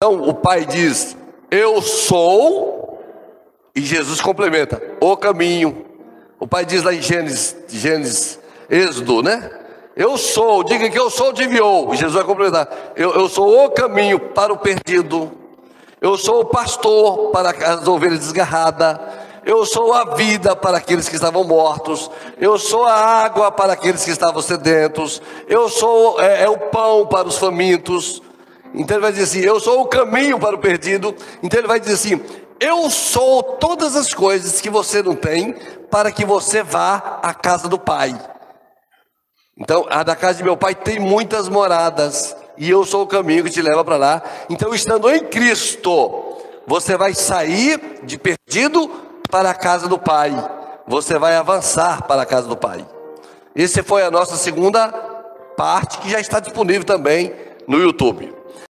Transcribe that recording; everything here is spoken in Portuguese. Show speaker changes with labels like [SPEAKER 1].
[SPEAKER 1] Então o pai diz: Eu sou, e Jesus complementa: O caminho. O pai diz lá em Gênesis, Gênesis, Êxodo, né? Eu sou, diga que eu sou, te enviou. Jesus vai complementar: eu, eu sou o caminho para o perdido. Eu sou o pastor para as ovelhas desgarradas. Eu sou a vida para aqueles que estavam mortos. Eu sou a água para aqueles que estavam sedentos. Eu sou é, é o pão para os famintos. Então ele vai dizer assim: Eu sou o caminho para o perdido. Então ele vai dizer assim: Eu sou todas as coisas que você não tem para que você vá à casa do Pai. Então, a da casa de meu pai tem muitas moradas, e eu sou o caminho que te leva para lá. Então, estando em Cristo, você vai sair de perdido para a casa do Pai, você vai avançar para a casa do Pai. Essa foi a nossa segunda parte, que já está disponível também no YouTube.